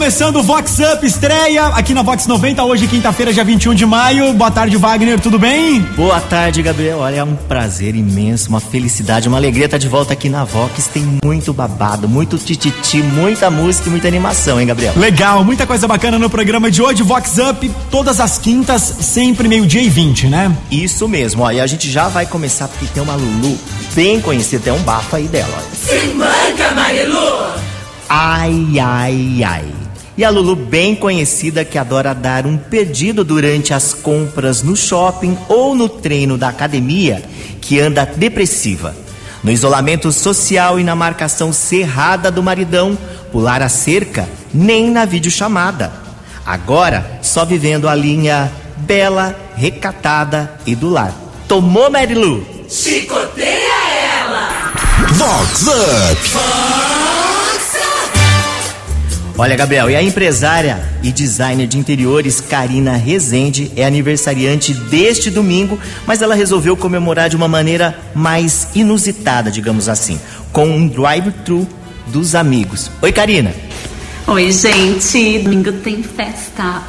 começando o Vox Up, estreia aqui na Vox 90, hoje, quinta-feira, dia 21 de maio. Boa tarde, Wagner, tudo bem? Boa tarde, Gabriel. Olha, é um prazer imenso, uma felicidade, uma alegria estar de volta aqui na Vox. Tem muito babado, muito tititi, muita música e muita animação, hein, Gabriel? Legal, muita coisa bacana no programa de hoje. Vox Up, todas as quintas, sempre meio-dia e 20, né? Isso mesmo, ó. E a gente já vai começar porque tem uma Lulu bem conhecida, tem um bafo aí dela, ó. Se manca, Marilu! Ai, ai, ai. E a Lulu, bem conhecida, que adora dar um pedido durante as compras no shopping ou no treino da academia, que anda depressiva. No isolamento social e na marcação cerrada do maridão, pular a cerca, nem na videochamada. Agora, só vivendo a linha bela, recatada e do lar. Tomou, Marilu? Chicoteia ela! Vox Up! Olha, Gabriel, e a empresária e designer de interiores Karina Rezende é aniversariante deste domingo, mas ela resolveu comemorar de uma maneira mais inusitada, digamos assim, com um drive-thru dos amigos. Oi, Karina. Oi, gente. Domingo tem festa.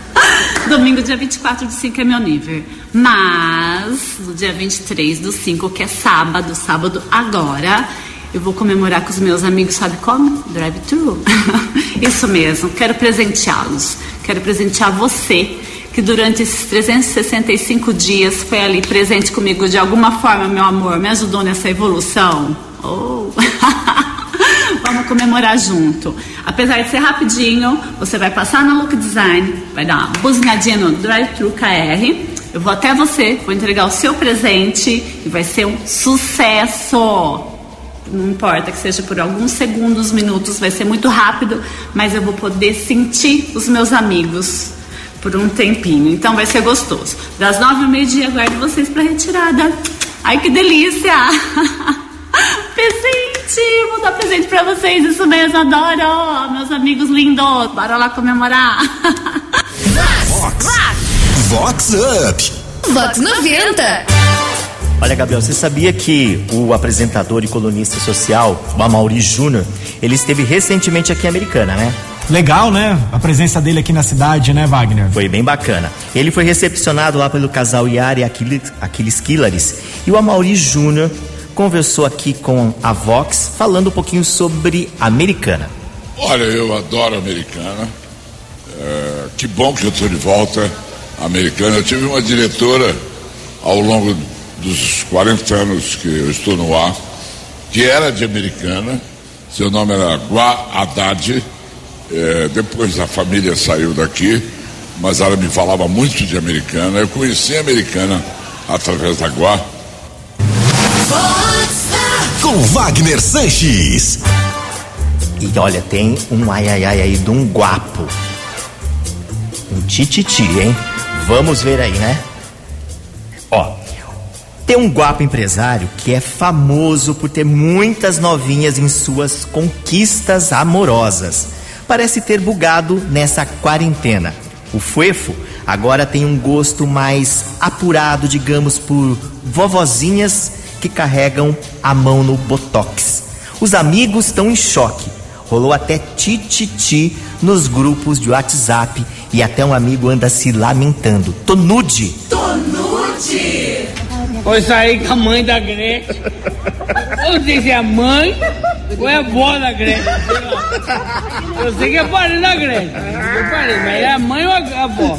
Domingo, dia 24 de 5 é meu nível. Mas, no dia 23 do 5, que é sábado, sábado agora, eu vou comemorar com os meus amigos, sabe como? Drive-thru. Isso mesmo, quero presenteá-los. Quero presentear você, que durante esses 365 dias foi ali presente comigo de alguma forma, meu amor, me ajudou nessa evolução. Oh. Vamos comemorar junto. Apesar de ser rapidinho, você vai passar na Look Design, vai dar uma buzinadinha no Drive-Thru KR. Eu vou até você, vou entregar o seu presente e vai ser um sucesso não importa que seja por alguns segundos, minutos, vai ser muito rápido, mas eu vou poder sentir os meus amigos por um tempinho. Então vai ser gostoso. Das nove ao meio-dia, aguardo vocês para retirada. Ai, que delícia! presente! Vou dar presente para vocês, isso mesmo, adoro! Meus amigos lindos, bora lá comemorar! Vox! Vox Up! Vox 90! Olha, Gabriel, você sabia que o apresentador e colunista social, o Amaury Júnior, ele esteve recentemente aqui em Americana, né? Legal, né? A presença dele aqui na cidade, né, Wagner? Foi bem bacana. Ele foi recepcionado lá pelo casal Yara e Aquiles, Aquiles Killares. E o Amaury Júnior conversou aqui com a Vox, falando um pouquinho sobre Americana. Olha, eu adoro Americana. É, que bom que eu estou de volta à Americana. Eu tive uma diretora ao longo dos 40 anos que eu estou no ar, que era de Americana, seu nome era Gua Haddad, é, depois a família saiu daqui, mas ela me falava muito de Americana, eu conheci a Americana através da Gua. Com Wagner Sanches. E olha, tem um ai ai ai aí de um guapo. Um tititi, hein? Vamos ver aí, né? Ó, tem um guapo empresário que é famoso por ter muitas novinhas em suas conquistas amorosas. Parece ter bugado nessa quarentena. O Fuefo agora tem um gosto mais apurado, digamos, por vovozinhas que carregam a mão no botox. Os amigos estão em choque. Rolou até tititi nos grupos de WhatsApp e até um amigo anda se lamentando. Tô nude. Vou sair com a mãe da Gretchen. Não sei se é a mãe ou é a avó da Gretchen. Eu sei que é parente da Gretchen. Eu parei, mas é a mãe ou a avó?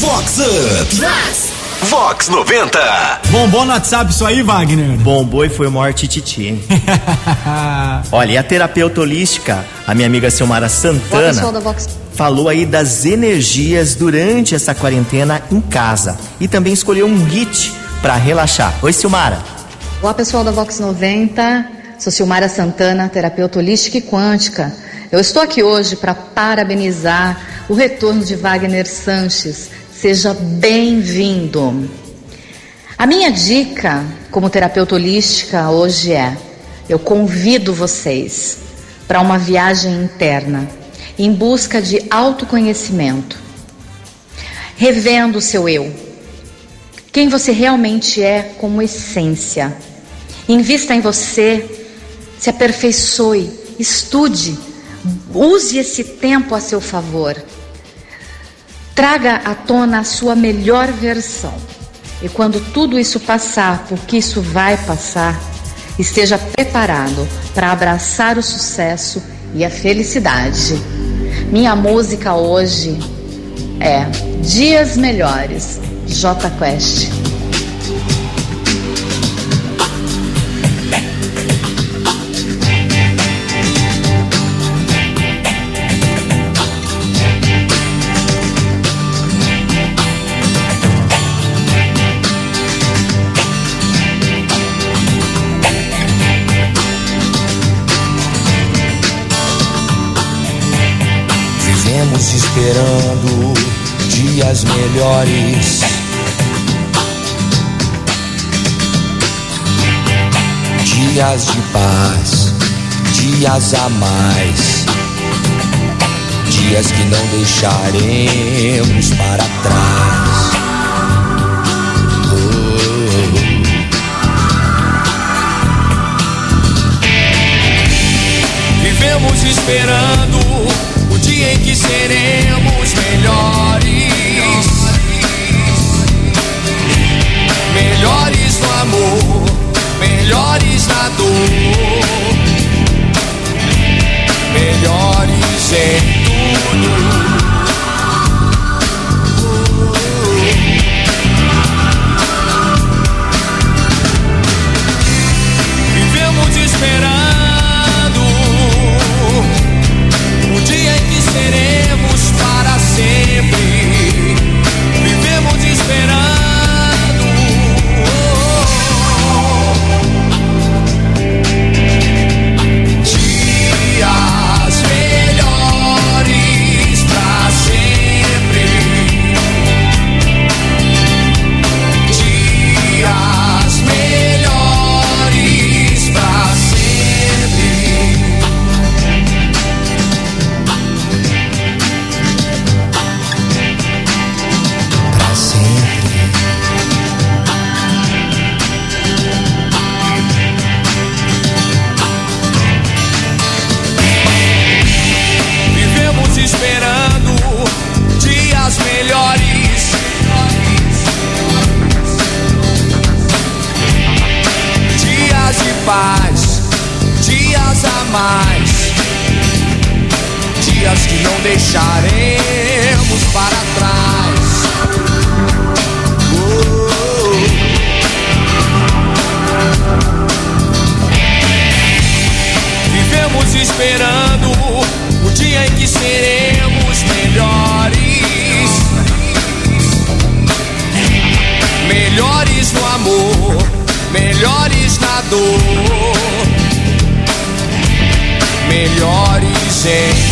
Vox Up! Vox 90! Bombom no WhatsApp isso aí, Wagner? Bombou e foi o maior tititi, hein? Olha, e a terapeuta holística, a minha amiga Silmara Santana, pessoal da Vox. Falou aí das energias durante essa quarentena em casa e também escolheu um hit pra relaxar. Oi, Silmara. Olá pessoal da Vox 90, sou Silmara Santana, terapeuta holística e quântica. Eu estou aqui hoje para parabenizar o retorno de Wagner Sanches. Seja bem-vindo. A minha dica como terapeuta holística hoje é: eu convido vocês para uma viagem interna em busca de autoconhecimento, revendo o seu eu, quem você realmente é como essência. Invista em você, se aperfeiçoe, estude, Use esse tempo a seu favor. Traga à tona a sua melhor versão. E quando tudo isso passar, porque isso vai passar, esteja preparado para abraçar o sucesso e a felicidade. Minha música hoje é Dias Melhores, J Quest. Esperando dias melhores. Dias de paz, dias a mais. Dias que não deixaremos para trás. Oh. Vivemos esperando em que seremos melhores. Melhores no amor, melhores na dor, melhores em deixaremos para trás. Vivemos esperando o dia em que seremos melhores. Melhores no amor, melhores na dor, melhores em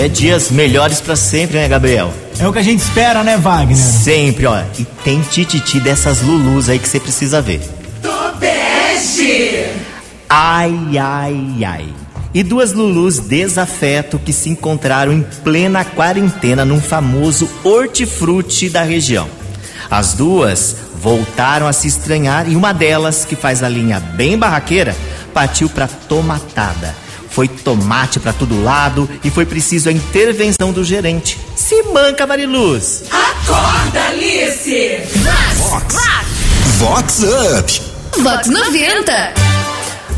É dias melhores pra sempre, né, Gabriel? É o que a gente espera, né, Wagner? Sempre, ó. E tem tititi dessas Lulus aí que você precisa ver. Tobeste! Ai, ai, ai. E duas Lulus desafeto que se encontraram em plena quarentena num famoso hortifruti da região. As duas voltaram a se estranhar e uma delas, que faz a linha bem barraqueira, partiu para tomatada. Foi tomate para todo lado e foi preciso a intervenção do gerente. Se manca, Mariluz! Acorda, Alice! Vox Up. Vox 90.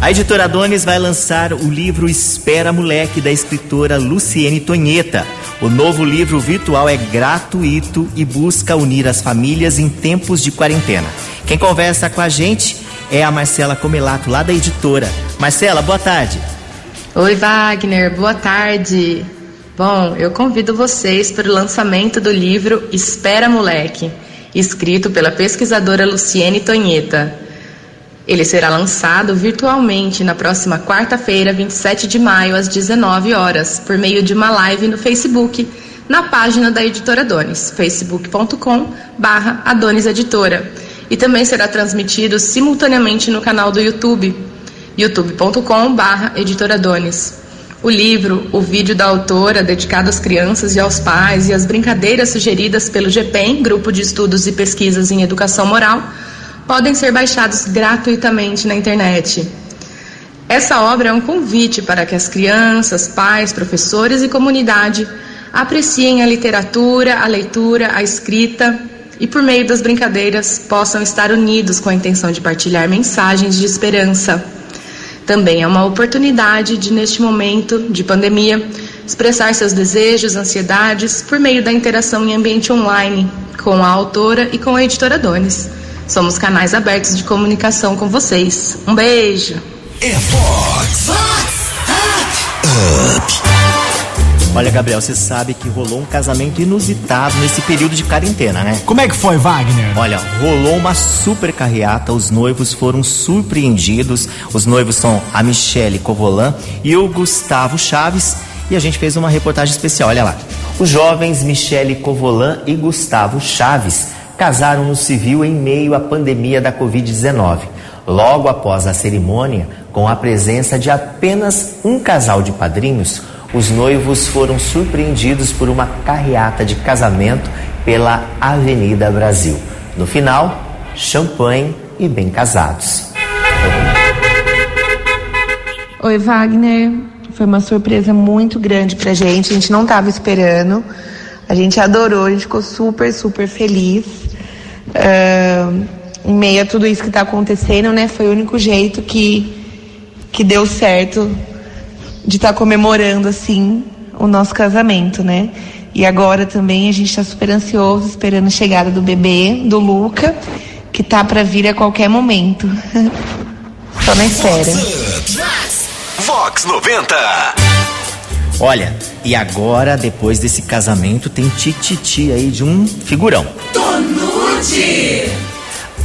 A editora Adonis vai lançar o livro Espera Moleque, da escritora Luciene Tonheta. O novo livro virtual é gratuito e busca unir as famílias em tempos de quarentena. Quem conversa com a gente é a Marcela Comelato, lá da editora. Marcela, boa tarde. Oi, Wagner, boa tarde. Bom, eu convido vocês para o lançamento do livro Espera Moleque, escrito pela pesquisadora Luciene Tonheta. Ele será lançado virtualmente na próxima quarta-feira, 27 de maio, às 19 horas, por meio de uma live no Facebook, na página da editora Adonis, facebook.com barra Adonis Editora. E também será transmitido simultaneamente no canal do YouTube, youtube.com barra Editora Adonis. O livro, o vídeo da autora dedicado às crianças e aos pais e as brincadeiras sugeridas pelo GPEM, Grupo de Estudos e Pesquisas em Educação Moral, podem ser baixados gratuitamente na internet. Essa obra é um convite para que as crianças, pais, professores e comunidade apreciem a literatura, a leitura, a escrita e, por meio das brincadeiras, possam estar unidos com a intenção de partilhar mensagens de esperança. Também é uma oportunidade de, neste momento de pandemia, expressar seus desejos, ansiedades por meio da interação em ambiente online com a autora e com a editora Donis. Somos canais abertos de comunicação com vocês. Um beijo! É Vox Olha, Gabriel, você sabe que rolou um casamento inusitado nesse período de quarentena, né? Como é que foi, Wagner? Olha, rolou uma super carreata, os noivos foram surpreendidos. Os noivos são a Michele Covolan e o Gustavo Chaves. E a gente fez uma reportagem especial, olha lá. Os jovens Michele Covolan e Gustavo Chaves casaram no civil em meio à pandemia da Covid-19. Logo após a cerimônia, com a presença de apenas um casal de padrinhos, os noivos foram surpreendidos por uma carreata de casamento pela Avenida Brasil. No final, champanhe e bem casados. Oi, Wagner. Foi uma surpresa muito grande pra gente. A gente não tava esperando. A gente adorou, a gente ficou super, super feliz. Uh, em meio a tudo isso que tá acontecendo, né? Foi o único jeito que, que deu certo de estar tá comemorando, assim, o nosso casamento, né? E agora também a gente tá super ansioso, esperando a chegada do bebê, do Luca, que tá para vir a qualquer momento. Só na espera. Vox 90. Olha, e agora, depois desse casamento, tem tititi aí de um figurão. Tonute!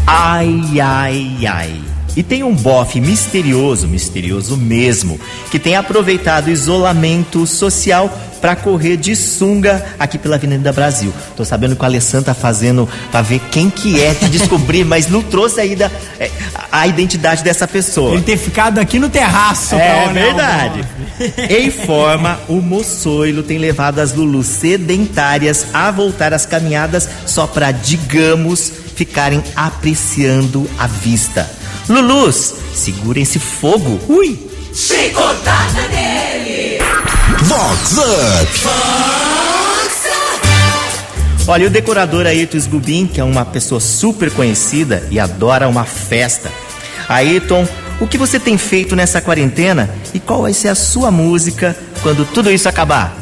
Ai, ai, ai. E tem um bofe misterioso, misterioso mesmo, que tem aproveitado o isolamento social para correr de sunga aqui pela Avenida Brasil. Tô sabendo que o Alessandro tá fazendo para ver quem que é, te descobrir, mas não trouxe ainda é, a identidade dessa pessoa. Ele ter ficado aqui no terraço. É verdade. em forma, o moçoilo tem levado as Lulus sedentárias a voltar às caminhadas só para, digamos, ficarem apreciando a vista. Lulus, segurem esse fogo. Ui! Chicotada nele! Vox Up. Olha, o decorador Ayrton Sgubin, que é uma pessoa super conhecida e adora uma festa. Ayrton, o que você tem feito nessa quarentena e qual vai ser a sua música quando tudo isso acabar?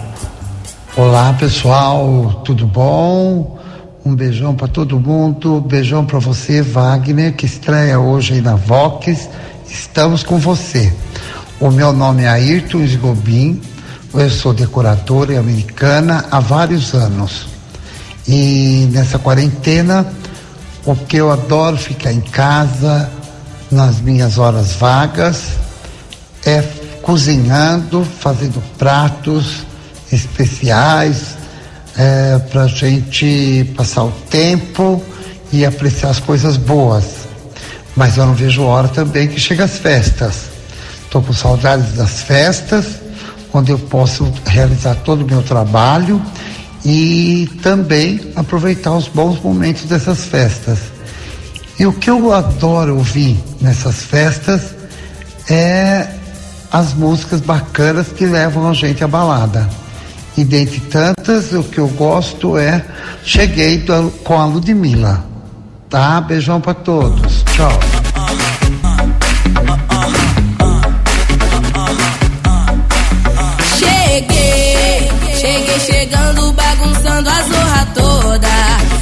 Olá pessoal, tudo bom? Um beijão para todo mundo, beijão para você, Wagner, que estreia hoje aí na Vox. Estamos com você. O meu nome é Ayrton Esgobin, eu sou decoradora e americana há vários anos. E nessa quarentena, o que eu adoro ficar em casa, nas minhas horas vagas, é cozinhando, fazendo pratos especiais é, para a gente passar o tempo e apreciar as coisas boas. Mas eu não vejo hora também que chega as festas. Estou com saudades das festas, onde eu posso realizar todo o meu trabalho e também aproveitar os bons momentos dessas festas. E o que eu adoro ouvir nessas festas é as músicas bacanas que levam a gente à balada. E dentre tantas, o que eu gosto é Cheguei do- com a Ludmilla. Tá? Beijão para todos. Tchau. Cheguei, cheguei chegando, bagunçando a zorra toda.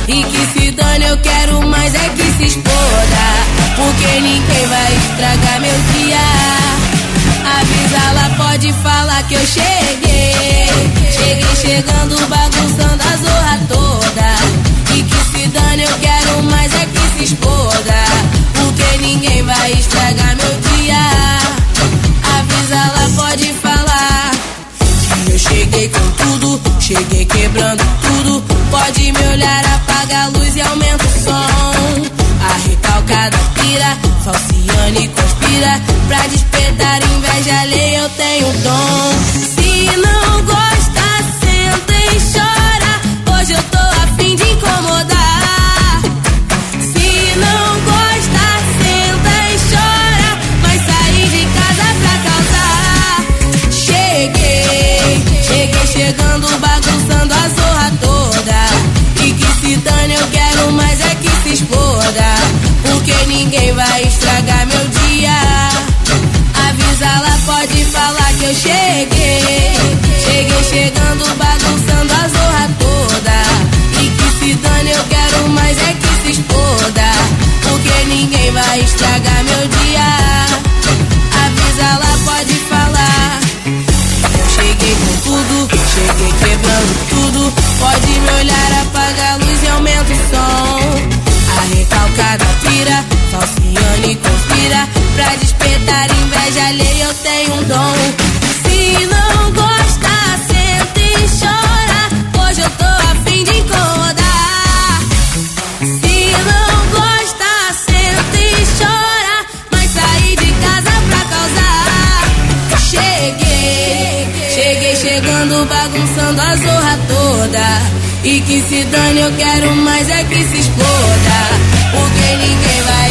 E que se dane, eu quero mais é que se exploda. Porque ninguém vai estragar meu dia. Avisa lá, pode falar que eu cheguei. Cheguei chegando, bagunçando a zorra toda. E que se dane, eu quero mais é que se exploda. Porque ninguém vai estragar meu dia. Avisa lá, pode falar. que Eu cheguei com tudo, cheguei quebrando tudo. Pode me olhar, apaga a luz e aumenta o som. Recalcada pira, falciane conspira. Pra despertar inveja alheia, eu tenho dom. Se não gosta, senta e chora. Tudo, cheguei quebrando tudo. Pode me olhar, apaga a luz e aumenta o som. A recalcada pira, falciane conspira. Pra despertar inveja alheia, eu tenho um dom. E que se dane, eu quero mais é que se exploda. Porque ninguém vai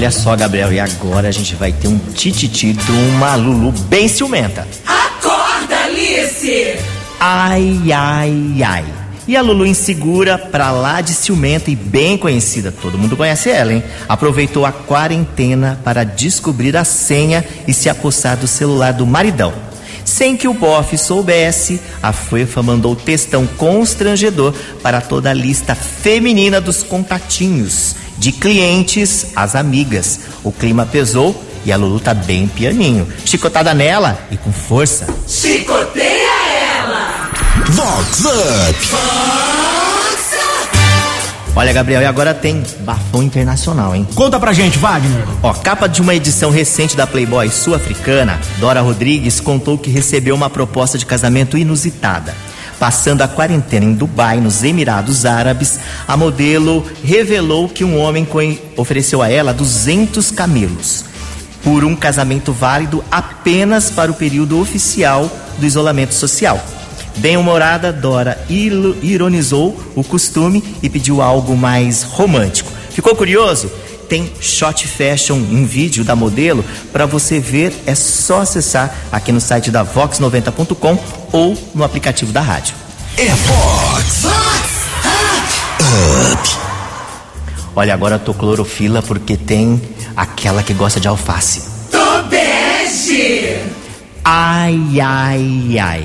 Olha só, Gabriel, e agora a gente vai ter um tititi de uma Lulu bem ciumenta. Acorda, Alice! Ai, ai, ai. E a Lulu insegura, pra lá de ciumenta e bem conhecida, todo mundo conhece ela, hein? Aproveitou a quarentena para descobrir a senha e se apossar do celular do maridão. Sem que o bofe soubesse, a Fuefa mandou textão constrangedor para toda a lista feminina dos contatinhos, de clientes às amigas. O clima pesou e a Lulu tá bem pianinho. Chicotada nela e com força. Chicoteia ela! Vox Up. Olha, Gabriel, e agora tem bafão internacional, hein? Conta pra gente, Wagner. Ó, capa de uma edição recente da Playboy sul-africana, Dora Rodrigues contou que recebeu uma proposta de casamento inusitada. Passando a quarentena em Dubai, nos Emirados Árabes, a modelo revelou que um homem ofereceu a ela 200 camelos por um casamento válido apenas para o período oficial do isolamento social. Bem-humorada, Dora ironizou o costume e pediu algo mais romântico. Ficou curioso? Tem shot fashion em vídeo da modelo para você ver. É só acessar aqui no site da vox90.com ou no aplicativo da rádio. É Vox Up. Olha, agora eu tô clorofila porque tem aquela que gosta de alface. Tô bege! Ai, ai, ai.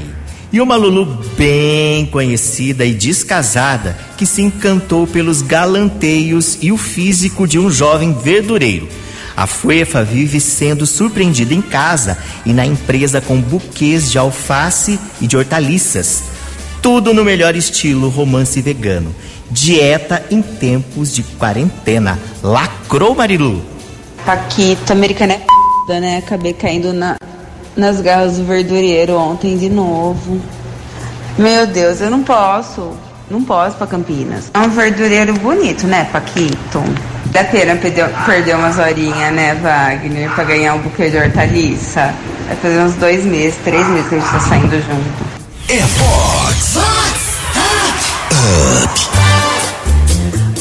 E uma Lulu bem conhecida e descasada que se encantou pelos galanteios e o físico de um jovem verdureiro. A Fuefa vive sendo surpreendida em casa e na empresa com buquês de alface e de hortaliças. Tudo no melhor estilo romance vegano. Dieta em tempos de quarentena. Lacrou, Marilu? Paquita, americana é p, né? Acabei caindo na, nas garras do verdureiro ontem de novo. Meu Deus, eu não posso. Não posso pra Campinas. É um verdureiro bonito, né, Paquito? Dá pena perder, perder umas horinhas, né, Wagner, pra ganhar um buquê de hortaliça. Vai fazer uns dois meses, três meses que a gente tá saindo junto. É Fox.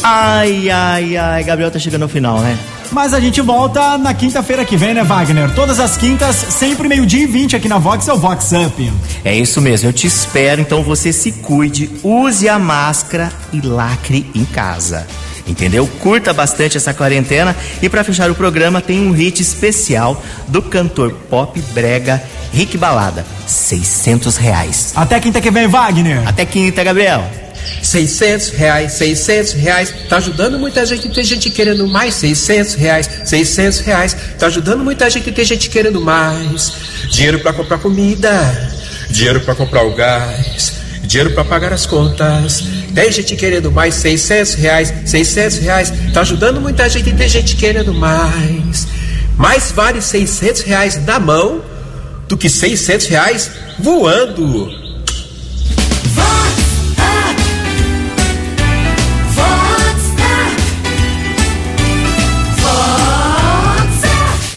Ai, ai, ai, Gabriel tá chegando ao final, né? Mas a gente volta na quinta-feira que vem, né, Wagner? Todas as quintas, sempre meio-dia e vinte aqui na Vox, é o Vox Up. É isso mesmo, eu te espero, então você se cuide, use a máscara e lacre em casa. Entendeu? Curta bastante essa quarentena e para fechar o programa tem um hit especial do cantor pop brega Rick Balada, 600 reais. Até quinta que vem, Wagner. Até quinta, Gabriel. 600 reais, 600 reais, tá ajudando muita gente, tem gente querendo mais, 600 reais, 600 reais, tá ajudando muita gente, tem gente querendo mais, dinheiro para comprar comida, dinheiro para comprar o gás, dinheiro para pagar as contas, tem gente querendo mais, 600 reais, 600 reais, tá ajudando muita gente, tem gente querendo mais, mais vale 600 reais na mão do que 600 reais voando.